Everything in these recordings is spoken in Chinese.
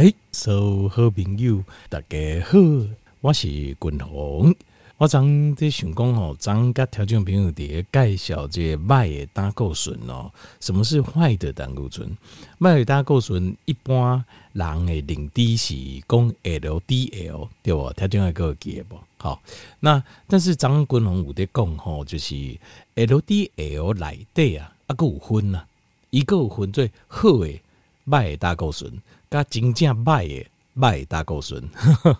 哎，所有好朋友，大家好，我是君鸿。我昨在想讲吼，昨甲听众朋友伫介绍这坏的胆固醇哦。什么是坏的胆固醇？坏的胆固醇一般人的认知是讲 LDL 对不？听众还个记不？好，那但是昨君鸿有在讲吼，就是 LDL 内底啊，啊个有分呐，一个有分最好的坏的胆固醇，甲真正坏的坏胆固醇。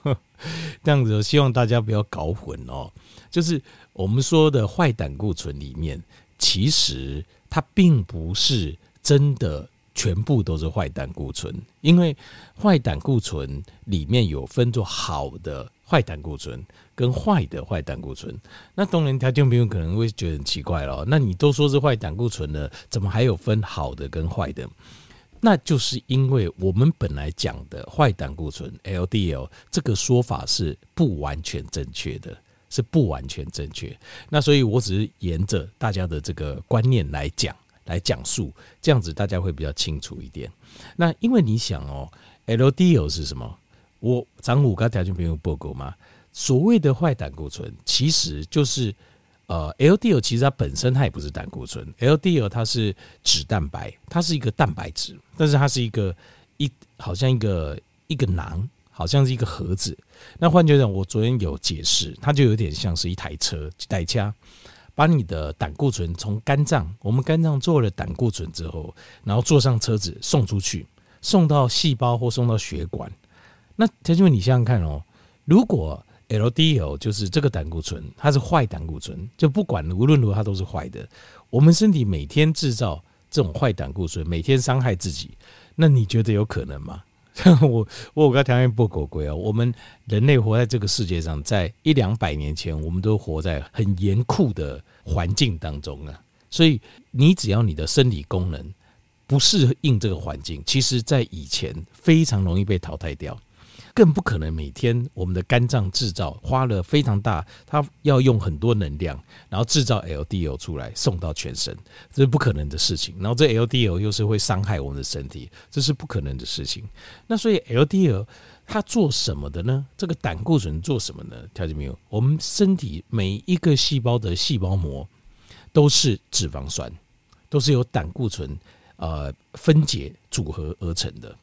这样子，希望大家不要搞混哦。就是我们说的坏胆固醇里面，其实它并不是真的全部都是坏胆固醇，因为坏胆固醇里面有分作好的坏胆固醇跟坏的坏胆固醇。那当然，听众朋友可能会觉得很奇怪了，那你都说是坏胆固醇了，怎么还有分好的跟坏的？那就是因为我们本来讲的坏胆固醇 LDL 这个说法是不完全正确的，是不完全正确。那所以我只是沿着大家的这个观念来讲，来讲述，这样子大家会比较清楚一点。那因为你想哦，LDL 是什么？我张五刚条件朋友报告嘛，所谓的坏胆固醇其实就是。呃，LDL 其实它本身它也不是胆固醇，LDL 它是脂蛋白，它是一个蛋白质，但是它是一个一好像一个一个囊，好像是一个盒子。那换句话讲，我昨天有解释，它就有点像是一台车，代驾把你的胆固醇从肝脏，我们肝脏做了胆固醇之后，然后坐上车子送出去，送到细胞或送到血管。那田俊，你想想看哦，如果 LDL 就是这个胆固醇，它是坏胆固醇，就不管无论如何它都是坏的。我们身体每天制造这种坏胆固醇，每天伤害自己，那你觉得有可能吗？我我有个条件不狗贵啊，我们人类活在这个世界上，在一两百年前，我们都活在很严酷的环境当中啊。所以你只要你的生理功能不适应这个环境，其实在以前非常容易被淘汰掉。更不可能每天我们的肝脏制造花了非常大，它要用很多能量，然后制造 LDL 出来送到全身，这是不可能的事情。然后这 LDL 又是会伤害我们的身体，这是不可能的事情。那所以 LDL 它做什么的呢？这个胆固醇做什么呢？条件没有，我们身体每一个细胞的细胞膜都是脂肪酸，都是由胆固醇呃分解组合而成的。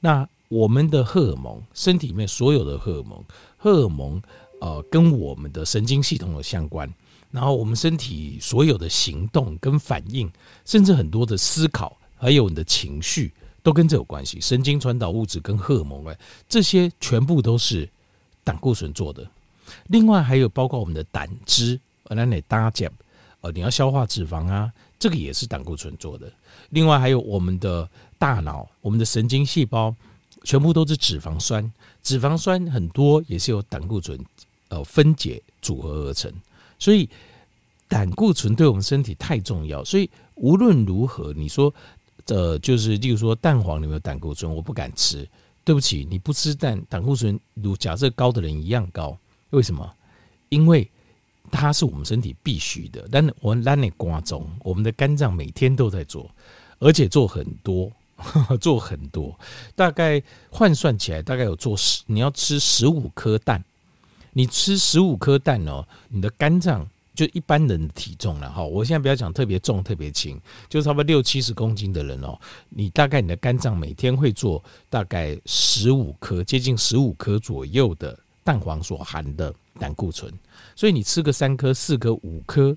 那我们的荷尔蒙，身体里面所有的荷尔蒙，荷尔蒙呃跟我们的神经系统有相关，然后我们身体所有的行动跟反应，甚至很多的思考，还有你的情绪，都跟这有关系。神经传导物质跟荷尔蒙，哎，这些全部都是胆固醇做的。另外还有包括我们的胆汁，呃，那你搭减，呃，你要消化脂肪啊，这个也是胆固醇做的。另外还有我们的大脑，我们的神经细胞。全部都是脂肪酸，脂肪酸很多也是由胆固醇呃分解组合而成，所以胆固醇对我们身体太重要。所以无论如何，你说呃就是例如说蛋黄里面有胆固醇，我不敢吃。对不起，你不吃蛋，胆固醇如假设高的人一样高。为什么？因为它是我们身体必须的。但我们让你瓜中，我们的肝脏每天都在做，而且做很多。做很多，大概换算起来，大概有做十。你要吃十五颗蛋，你吃十五颗蛋哦，你的肝脏就一般人的体重了哈。我现在不要讲特别重、特别轻，就差不多六七十公斤的人哦，你大概你的肝脏每天会做大概十五颗，接近十五颗左右的蛋黄所含的胆固醇。所以你吃个三颗、四颗、五颗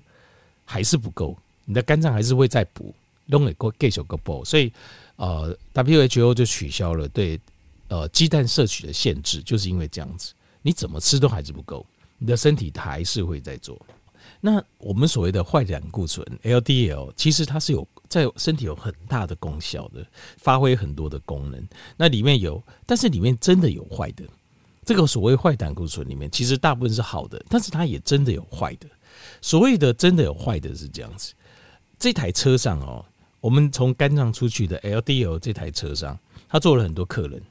还是不够，你的肝脏还是会再补，弄一个继续个补，所以。呃，WHO 就取消了对呃鸡蛋摄取的限制，就是因为这样子，你怎么吃都还是不够，你的身体还是会在做。那我们所谓的坏胆固醇 LDL，其实它是有在身体有很大的功效的，发挥很多的功能。那里面有，但是里面真的有坏的。这个所谓坏胆固醇里面，其实大部分是好的，但是它也真的有坏的。所谓的真的有坏的是这样子，这台车上哦。我们从肝脏出去的 LDL 这台车上，他坐了很多客人，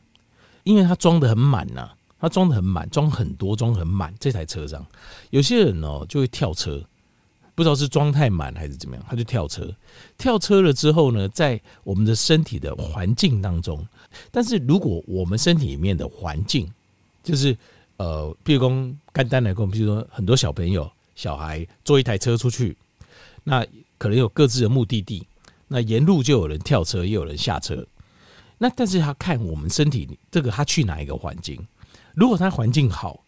因为他装得很满呐，他装得很满，装很多，装很满。这台车上有些人哦就会跳车，不知道是装太满还是怎么样，他就跳车。跳车了之后呢，在我们的身体的环境当中，但是如果我们身体里面的环境，就是呃，譬如说简单来讲，譬如说很多小朋友、小孩坐一台车出去，那可能有各自的目的地，那沿路就有人跳车，也有人下车。那但是他看我们身体这个他去哪一个环境，如果他环境好。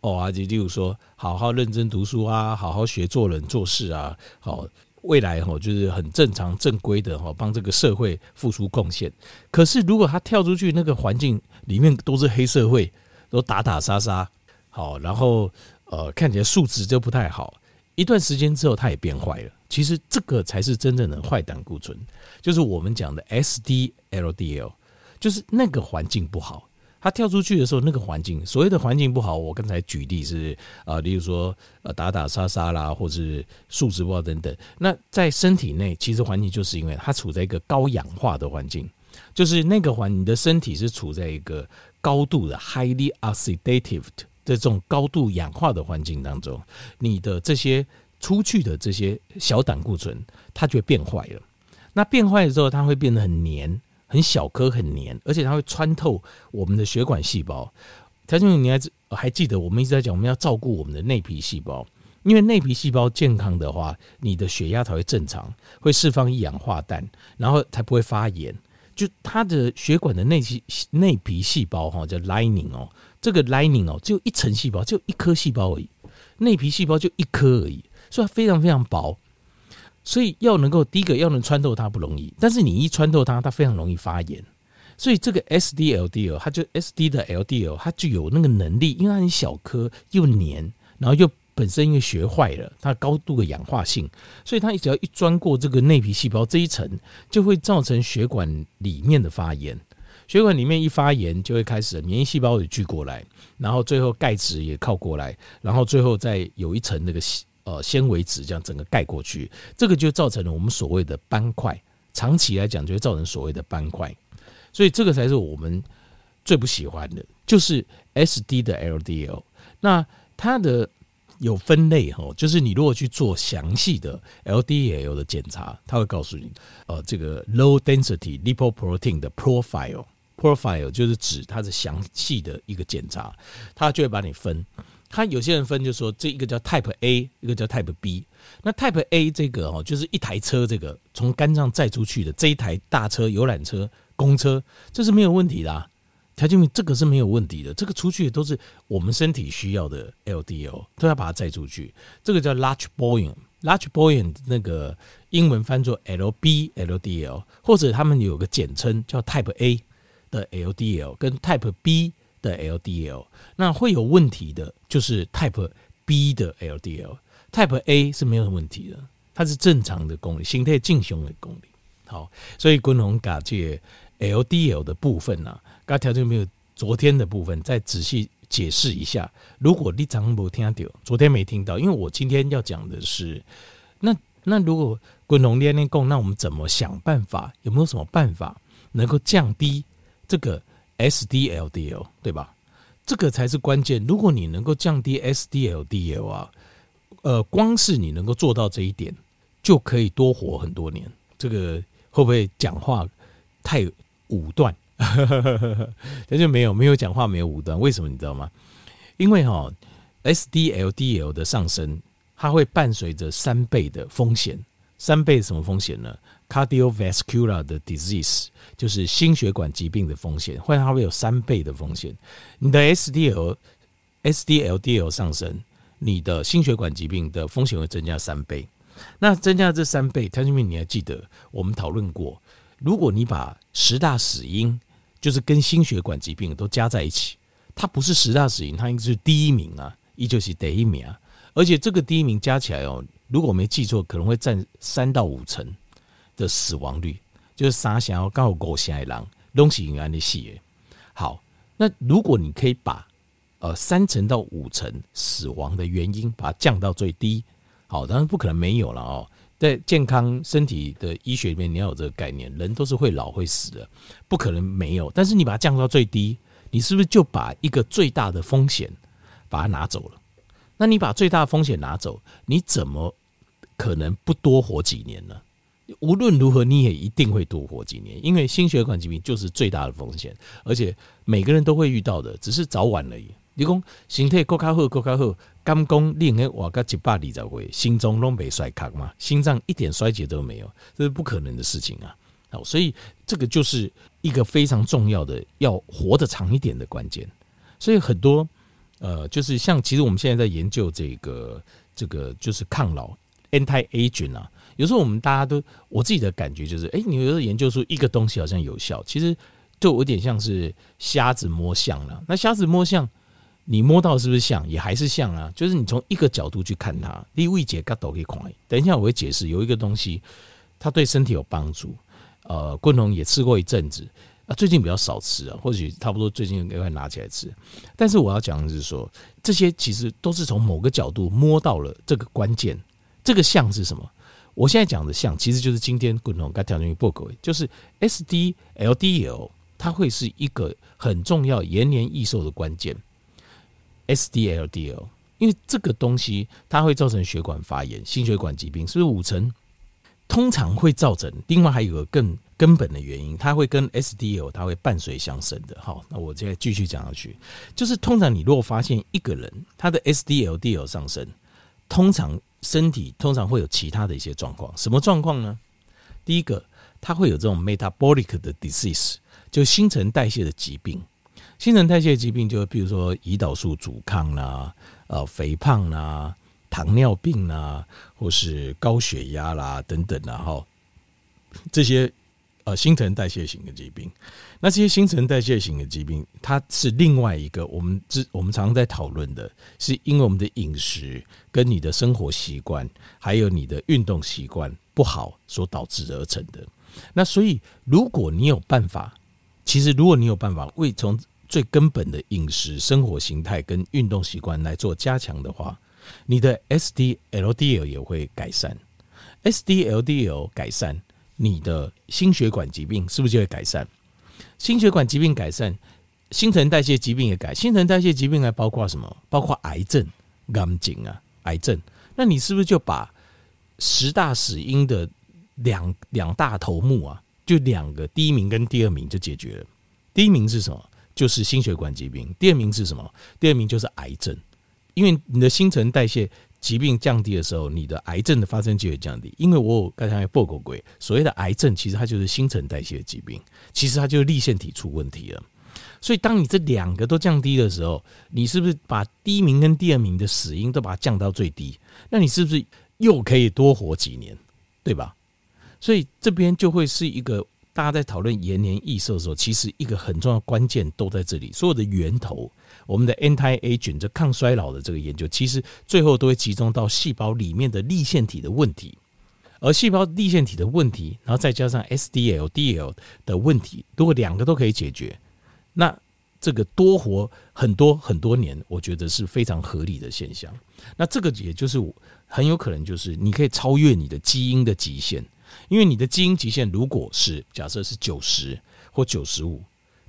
哦，啊，就例如说，好好认真读书啊，好好学做人做事啊，好，未来哈就是很正常正规的哈，帮这个社会付出贡献。可是如果他跳出去那个环境里面都是黑社会，都打打杀杀，好，然后呃看起来素质就不太好，一段时间之后它也变坏了。其实这个才是真正的坏胆固醇，就是我们讲的 SD-LDL，就是那个环境不好。它跳出去的时候，那个环境，所谓的环境不好，我刚才举例是啊，例如说呃打打杀杀啦，或是素质不好等等。那在身体内，其实环境就是因为它处在一个高氧化的环境，就是那个环，你的身体是处在一个高度的 highly oxidative 的在这种高度氧化的环境当中，你的这些出去的这些小胆固醇，它就会变坏了。那变坏的时候，它会变得很黏。很小颗很黏，而且它会穿透我们的血管细胞。条件，你还还记得我们一直在讲，我们要照顾我们的内皮细胞，因为内皮细胞健康的话，你的血压才会正常，会释放一氧化氮，然后才不会发炎。就它的血管的内皮内皮细胞哈，叫 lining 哦，这个 lining 哦，只有一层细胞，就一颗细胞而已，内皮细胞就一颗而已，所以它非常非常薄。所以要能够第一个要能穿透它不容易，但是你一穿透它，它非常容易发炎。所以这个 SD-LDL，它就 SD 的 LDL，它就有那个能力，因为它很小颗又黏，然后又本身因为学坏了，它高度的氧化性，所以它只要一钻过这个内皮细胞这一层，就会造成血管里面的发炎。血管里面一发炎，就会开始免疫细胞也聚过来，然后最后钙质也靠过来，然后最后再有一层那个。呃，纤维质这样整个盖过去，这个就造成了我们所谓的斑块。长期来讲，就会造成所谓的斑块。所以这个才是我们最不喜欢的，就是 SD 的 LDL。那它的有分类哈，就是你如果去做详细的 LDL 的检查，它会告诉你，呃，这个 low density lipoprotein 的 profile，profile 就是指它的详细的一个检查，它就会把你分。他有些人分就说，这一个叫 Type A，一个叫 Type B。那 Type A 这个哦，就是一台车，这个从肝脏载出去的这一台大车、游览车、公车，这是没有问题的啊。条件这个是没有问题的，这个出去的都是我们身体需要的 LDL，都要把它载出去。这个叫 Large Volume，Large Volume 那个英文翻作 LB LDL，或者他们有个简称叫 Type A 的 LDL 跟 Type B。的 LDL，那会有问题的，就是 Type B 的 LDL，Type A 是没有问题的，它是正常的功率，形态正常的功率。好，所以滚红嘎这 LDL 的部分呢、刚条件没有昨天的部分，再仔细解释一下。如果你早上没听到，昨天没听到，因为我今天要讲的是，那那如果滚龙连连供，那我们怎么想办法？有没有什么办法能够降低这个？SD-LDL 对吧？这个才是关键。如果你能够降低 SD-LDL 啊，呃，光是你能够做到这一点，就可以多活很多年。这个会不会讲话太武断？那就没有没有讲话没有武断。为什么你知道吗？因为哈，SD-LDL 的上升，它会伴随着三倍的风险。三倍什么风险呢？Cardiovascular 的 disease 就是心血管疾病的风险，会它会有三倍的风险。你的 SDL、SD-LDL 上升，你的心血管疾病的风险会增加三倍。那增加这三倍，条件面你还记得我们讨论过？如果你把十大死因，就是跟心血管疾病都加在一起，它不是十大死因，它应该是第一名啊，依旧是第一名啊。而且这个第一名加起来哦，如果我没记错，可能会占三到五成。的死亡率就是三想要告五成的人东西原来的细好，那如果你可以把呃三成到五成死亡的原因把它降到最低，好，当然不可能没有了哦。在健康身体的医学里面，你要有这个概念，人都是会老会死的，不可能没有。但是你把它降到最低，你是不是就把一个最大的风险把它拿走了？那你把最大的风险拿走，你怎么可能不多活几年呢。无论如何，你也一定会多活几年，因为心血管疾病就是最大的风险，而且每个人都会遇到的，只是早晚而已。你讲身体够卡好，够卡好，肝功另外活个一百二十岁，心脏都没衰卡嘛，心脏一点衰竭都没有，这是不可能的事情啊！好，所以这个就是一个非常重要的，要活得长一点的关键。所以很多呃，就是像其实我们现在在研究这个这个就是抗老 （anti-aging） 啊。有时候我们大家都，我自己的感觉就是，哎，你有时候研究出一个东西好像有效，其实就有点像是瞎子摸象了。那瞎子摸象，你摸到是不是像，也还是像啊？就是你从一个角度去看它，第一位解嘎都可以看。等一下我会解释，有一个东西它对身体有帮助。呃，昆龙也吃过一阵子啊，最近比较少吃啊，或许差不多最近应该拿起来吃。但是我要讲的是说，这些其实都是从某个角度摸到了这个关键。这个像是什么？我现在讲的像，其实就是今天共同该调整于报告，就是 S D L D L，它会是一个很重要延年益寿的关键。S D L D L，因为这个东西它会造成血管发炎、心血管疾病，是不是五成？通常会造成。另外还有个更根本的原因，它会跟 S D L 它会伴随相生的。好，那我现在继续讲下去，就是通常你如果发现一个人他的 S D L D L 上升，通常。身体通常会有其他的一些状况，什么状况呢？第一个，它会有这种 metabolic 的 disease，就新陈代谢的疾病。新陈代谢疾病就比如说胰岛素阻抗啦、呃肥胖啦、糖尿病啦，或是高血压啦等等啦，哈，这些。呃，新陈代谢型的疾病，那这些新陈代谢型的疾病，它是另外一个我们之我们常常在讨论的，是因为我们的饮食跟你的生活习惯，还有你的运动习惯不好所导致而成的。那所以，如果你有办法，其实如果你有办法为从最根本的饮食、生活形态跟运动习惯来做加强的话，你的 SD-LDL 也会改善，SD-LDL 改善。你的心血管疾病是不是就会改善？心血管疾病改善，新陈代谢疾病也改。新陈代谢疾病还包括什么？包括癌症、肝病啊，癌症。那你是不是就把十大死因的两两大头目啊，就两个，第一名跟第二名就解决了？第一名是什么？就是心血管疾病。第二名是什么？第二名就是癌症，因为你的新陈代谢。疾病降低的时候，你的癌症的发生就会降低。因为我刚才报过鬼，所谓的癌症其实它就是新陈代谢疾病，其实它就是粒线体出问题了。所以当你这两个都降低的时候，你是不是把第一名跟第二名的死因都把它降到最低？那你是不是又可以多活几年，对吧？所以这边就会是一个。大家在讨论延年益寿的时候，其实一个很重要关键都在这里。所有的源头，我们的 anti-aging 这抗衰老的这个研究，其实最后都会集中到细胞里面的粒线体的问题。而细胞粒线体的问题，然后再加上 SDL-DL 的问题，如果两个都可以解决，那这个多活很多很多年，我觉得是非常合理的现象。那这个也就是很有可能就是你可以超越你的基因的极限。因为你的基因极限如果是假设是九十或九十五，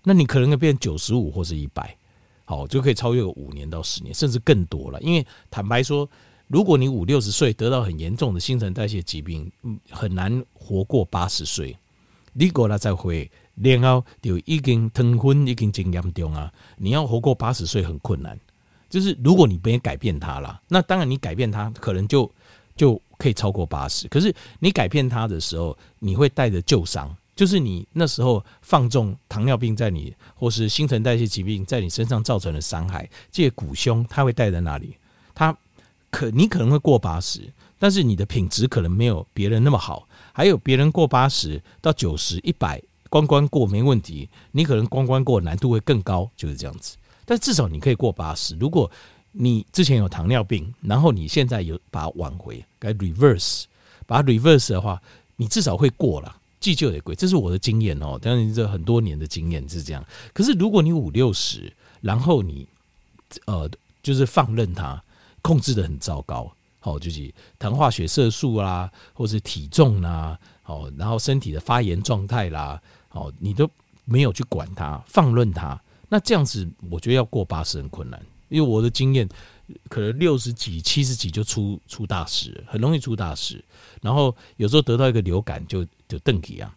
那你可能会变九十五或是一百，好，就可以超越五年到十年，甚至更多了。因为坦白说，如果你五六十岁得到很严重的新陈代谢疾病，很难活过八十岁。你过了再会，然后就已经疼昏，已经真严重啊！你要活过八十岁很困难。就是如果你没改变它了，那当然你改变它，可能就就。可以超过八十，可是你改变它的时候，你会带着旧伤，就是你那时候放纵糖尿病在你，或是新陈代谢疾病在你身上造成的伤害，这些苦凶，它会带在哪里？它可你可能会过八十，但是你的品质可能没有别人那么好。还有别人过八十到九十、一百关关过没问题，你可能关关过难度会更高，就是这样子。但至少你可以过八十，如果。你之前有糖尿病，然后你现在有把它挽回，该 reverse，把它 reverse 的话，你至少会过了，记就得贵，这是我的经验哦。当然，这很多年的经验是这样。可是如果你五六十，然后你呃，就是放任它，控制的很糟糕，好，就是糖化血色素啦，或是体重啦，好，然后身体的发炎状态啦，好，你都没有去管它，放任它，那这样子，我觉得要过八十很困难。因为我的经验，可能六十几、七十几就出出大事，很容易出大事。然后有时候得到一个流感就就登体啊。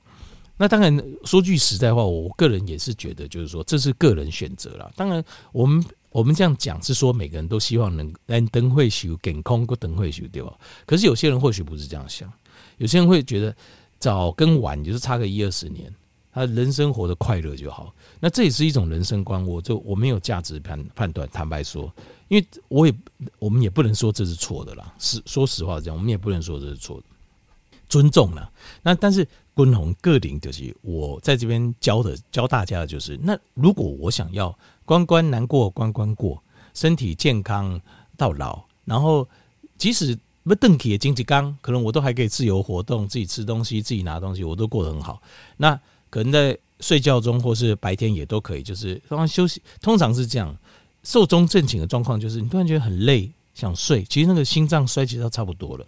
那当然说句实在话，我个人也是觉得，就是说这是个人选择啦。当然，我们我们这样讲是说每个人都希望能能灯会修，健康过灯会修，对吧？可是有些人或许不是这样想，有些人会觉得早跟晚就是差个一二十年，他人生活得快乐就好。那这也是一种人生观，我就我没有价值判判断。坦白说，因为我也我们也不能说这是错的啦。是说实话，这样我们也不能说这是错的。尊重了，那但是共同个领就是我在这边教的教大家的就是，那如果我想要关关难过关关过，身体健康到老，然后即使不邓体的经济刚，可能我都还可以自由活动，自己吃东西，自己拿东西，我都过得很好。那可能在睡觉中或是白天也都可以，就是刚刚休息，通常是这样。寿终正寝的状况就是你突然觉得很累，想睡，其实那个心脏衰竭到差不多了。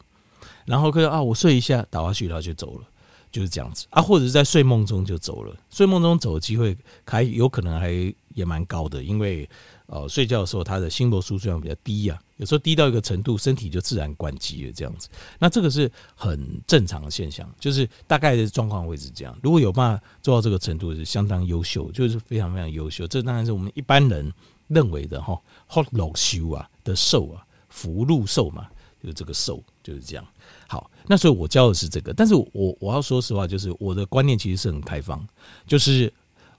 然后可以啊，我睡一下倒下去，然后就走了，就是这样子啊，或者是在睡梦中就走了。睡梦中走的机会还有可能还也蛮高的，因为呃睡觉的时候他的心搏数量比较低呀、有时候低到一个程度，身体就自然关机了，这样子。那这个是很正常的现象，就是大概的状况会是这样。如果有办法做到这个程度，是相当优秀，就是非常非常优秀。这当然是我们一般人认为的哈，福禄寿啊的寿啊，福禄寿嘛，就是这个寿就是这样。好，那所以我教的是这个，但是我我要说实话，就是我的观念其实是很开放，就是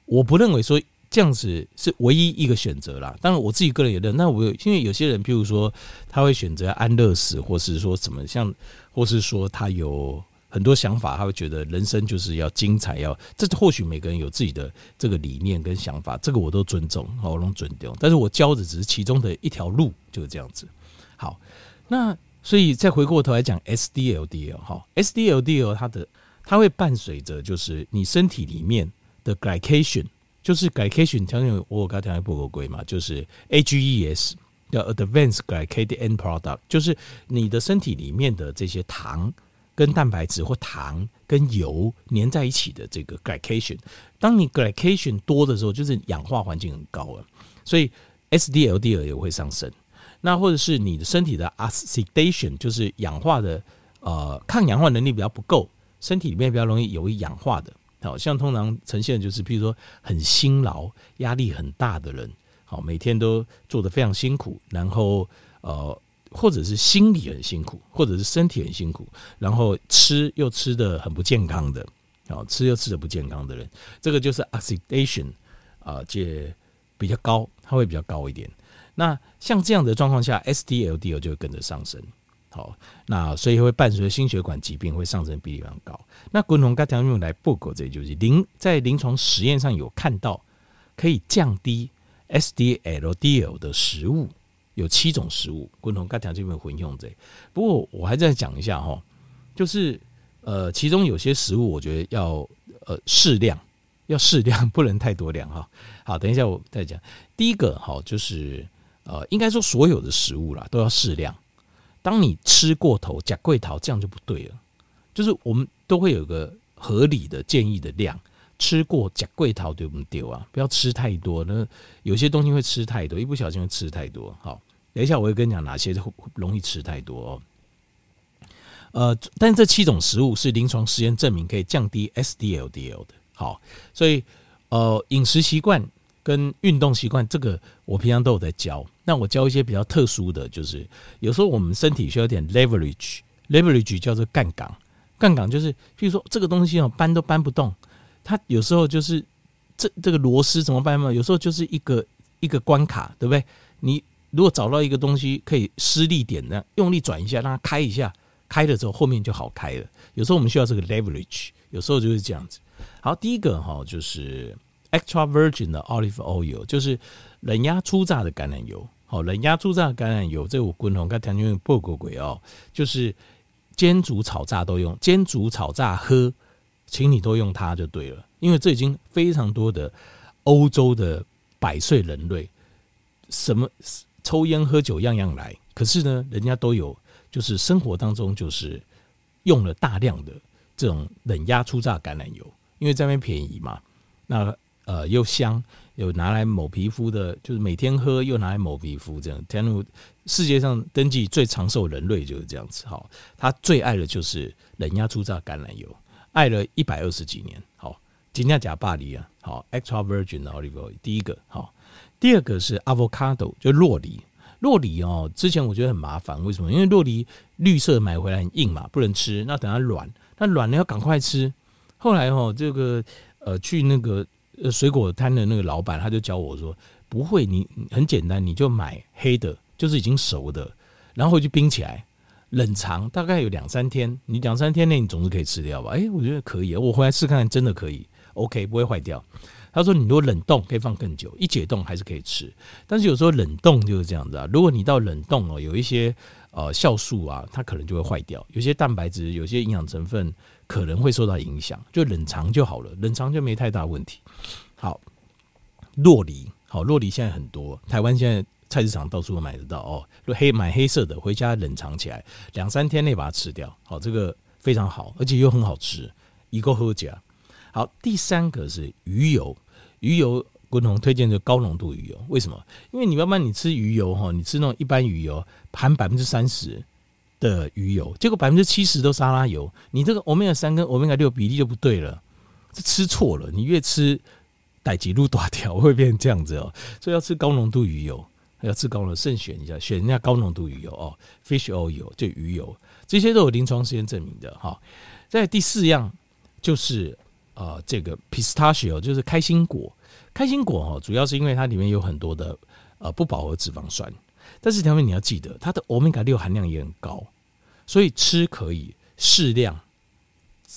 我不认为说这样子是唯一一个选择啦。当然我自己个人也认，那我有因为有些人，譬如说他会选择安乐死，或是说什么像，或是说他有很多想法，他会觉得人生就是要精彩，要这或许每个人有自己的这个理念跟想法，这个我都尊重，我都尊重。但是我教的只是其中的一条路，就是这样子。好，那。所以再回过头来讲，SDLDL 哈，SDLDL 它的它会伴随着就是你身体里面的 glycation，就是 glycation，条件我刚才讲不合规嘛，就是 AGEs 叫 Advanced Glycated End Product，就是你的身体里面的这些糖跟蛋白质或糖跟油粘在一起的这个 glycation，当你 glycation 多的时候，就是氧化环境很高了，所以 SDLD 也会上升。那或者是你的身体的 oxidation，就是氧化的，呃，抗氧化能力比较不够，身体里面比较容易有易氧化的，好像通常呈现就是，譬如说很辛劳、压力很大的人，好，每天都做得非常辛苦，然后呃，或者是心理很辛苦，或者是身体很辛苦，然后吃又吃得很不健康的，好，吃又吃得不健康的人，这个就是 oxidation 啊，这比较高，它会比较高一点。那像这样的状况下，SDLDL 就会跟着上升，好，那所以会伴随心血管疾病会上升比例非常高。那滚筒干用来报告，这就是临在临床实验上有看到可以降低 SDLDL 的食物，有七种食物，滚筒干这边混用这。不过我还在讲一下哈，就是呃，其中有些食物我觉得要呃适量，要适量，不能太多量哈。好，等一下我再讲。第一个哈就是。呃，应该说所有的食物啦都要适量。当你吃过头，假贵桃这样就不对了。就是我们都会有个合理的建议的量，吃过假贵桃对我们丢啊？不要吃太多，那有些东西会吃太多，一不小心会吃太多。好，等一下我会跟你讲哪些会容易吃太多哦。呃，但这七种食物是临床实验证明可以降低 SDLDL 的。好，所以呃，饮食习惯。跟运动习惯，这个我平常都有在教。那我教一些比较特殊的，就是有时候我们身体需要点 leverage，leverage 叫做杠杆，杠杆就是，譬如说这个东西哦搬都搬不动，它有时候就是这这个螺丝怎么办嘛？有时候就是一个一个关卡，对不对？你如果找到一个东西可以施力点呢，用力转一下，让它开一下，开了之后后面就好开了。有时候我们需要这个 leverage，有时候就是这样子。好，第一个哈就是。Extra virgin 的 olive oil 就是冷压初榨的橄榄油，好，冷压初榨橄榄油，这我滚筒跟调用不过鬼哦，就是煎煮炒炸都用，煎煮炒炸喝，请你都用它就对了，因为这已经非常多的欧洲的百岁人类，什么抽烟喝酒样样来，可是呢，人家都有，就是生活当中就是用了大量的这种冷压初榨橄榄油，因为这边便宜嘛，那。呃，又香有拿来抹皮肤的，就是每天喝又拿来抹皮肤这样。天路世界上登记最长寿人类就是这样子。好，他最爱的就是冷压初榨橄榄油，爱了一百二十几年。好，金价假巴黎啊，好，extra virgin olive oil 第一个好，第二个是 avocado 就洛梨。洛梨哦，之前我觉得很麻烦，为什么？因为洛梨绿色买回来很硬嘛，不能吃。那等它软，那软了要赶快吃。后来哦，这个呃，去那个呃水果摊的那个老板，他就教我说，不会，你很简单，你就买黑的，就是已经熟的，然后就冰起来，冷藏大概有两三天，你两三天内你总是可以吃掉吧？哎，我觉得可以，我回来试看看，真的可以，OK，不会坏掉。他说：“你如果冷冻可以放更久，一解冻还是可以吃。但是有时候冷冻就是这样子啊。如果你到冷冻哦，有一些呃酵素啊，它可能就会坏掉。有些蛋白质、有些营养成分可能会受到影响。就冷藏就好了，冷藏就没太大问题。好，洛梨，好，洛梨现在很多，台湾现在菜市场到处都买得到哦。就黑买黑色的，回家冷藏起来，两三天内把它吃掉。好，这个非常好，而且又很好吃，一个好吃。好，第三个是鱼油，鱼油共同推荐的高浓度鱼油，为什么？因为你要不然你吃鱼油哈，你吃那种一般鱼油含百分之三十的鱼油，结果百分之七十都沙拉油，你这个欧米伽三跟欧米伽六比例就不对了，这吃错了，你越吃代志愈大条，会变成这样子哦。所以要吃高浓度鱼油，要吃高浓，慎选一下，选一下高浓度鱼油哦，fish oil 就鱼油，这些都有临床实验证明的哈。在第四样就是。呃，这个 pistachio 就是开心果，开心果哈，主要是因为它里面有很多的呃不饱和脂肪酸，但是条件你要记得，它的欧米伽六含量也很高，所以吃可以适量，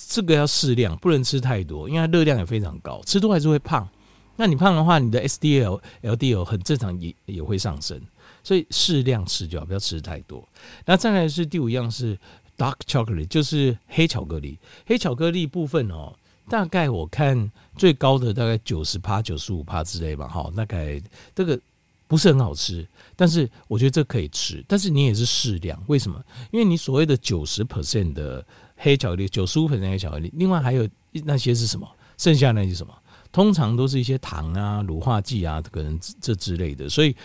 这个要适量，不能吃太多，因为它热量也非常高，吃多还是会胖。那你胖的话，你的 SDL、LDL 很正常也也会上升，所以适量吃就好，不要吃太多。那再来是第五样是 dark chocolate，就是黑巧克力，黑巧克力部分哦。大概我看最高的大概九十趴、九十五趴之类吧，哈，大概这个不是很好吃，但是我觉得这可以吃，但是你也是适量。为什么？因为你所谓的九十 percent 的黑巧克力，九十五 percent 黑巧克力，另外还有那些是什么？剩下那些什么？通常都是一些糖啊、乳化剂啊，可能这之类的，所以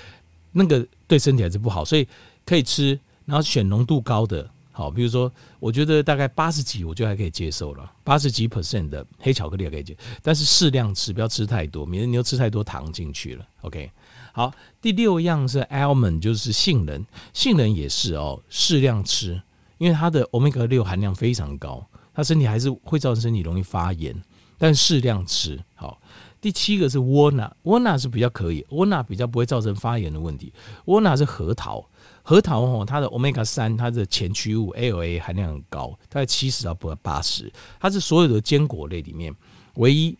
那个对身体还是不好，所以可以吃，然后选浓度高的。好，比如说，我觉得大概八十几，我就还可以接受了。八十几 percent 的黑巧克力也可以接受，但是适量吃，不要吃太多，免得你又吃太多糖进去了。OK，好，第六样是 almond，就是杏仁，杏仁也是哦，适量吃，因为它的 omega 六含量非常高，它身体还是会造成身体容易发炎，但适量吃。好，第七个是 walnut，walnut 是比较可以，walnut 比较不会造成发炎的问题，walnut 是核桃。核桃哦，它的 omega 三，它的前驱物 LA 含量很高，大概七十到不八十，它是所有的坚果类里面唯一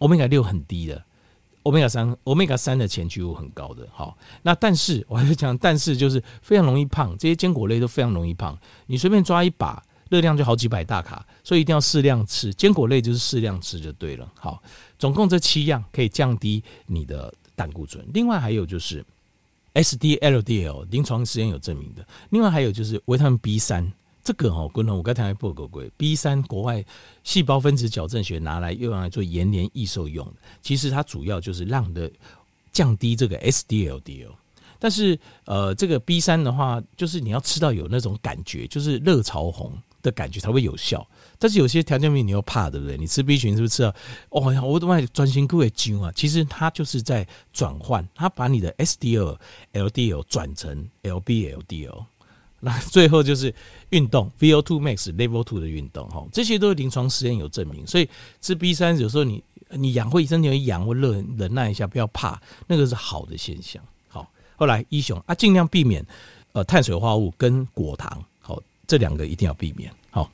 omega 六很低的，欧米伽三，欧米伽三的前驱物很高的。好，那但是我还是讲，但是就是非常容易胖，这些坚果类都非常容易胖，你随便抓一把，热量就好几百大卡，所以一定要适量吃，坚果类就是适量吃就对了。好，总共这七样可以降低你的胆固醇，另外还有就是。S D L D L 临床实验有证明的，另外还有就是维他命 B 三，这个哈，观众我刚才还报告过，B 三国外细胞分子矫正学拿来用来做延年益寿用，其实它主要就是让的降低这个 S D L D L，但是呃，这个 B 三的话，就是你要吃到有那种感觉，就是热潮红的感觉才会有效。但是有些条件病你又怕，对不对？你吃 B 群是不是吃到？哦呀，我的妈，专心各位精啊！其实它就是在转换，它把你的 SDL、LDL 转成 LB、LDL。那最后就是运动，VO2 max level two 的运动，哈，这些都是临床实验有证明。所以吃 B 三有时候你你养会身体会痒或热，忍耐一下，不要怕，那个是好的现象。好，后来一雄啊，尽量避免呃碳水化合物跟果糖，好，这两个一定要避免。好。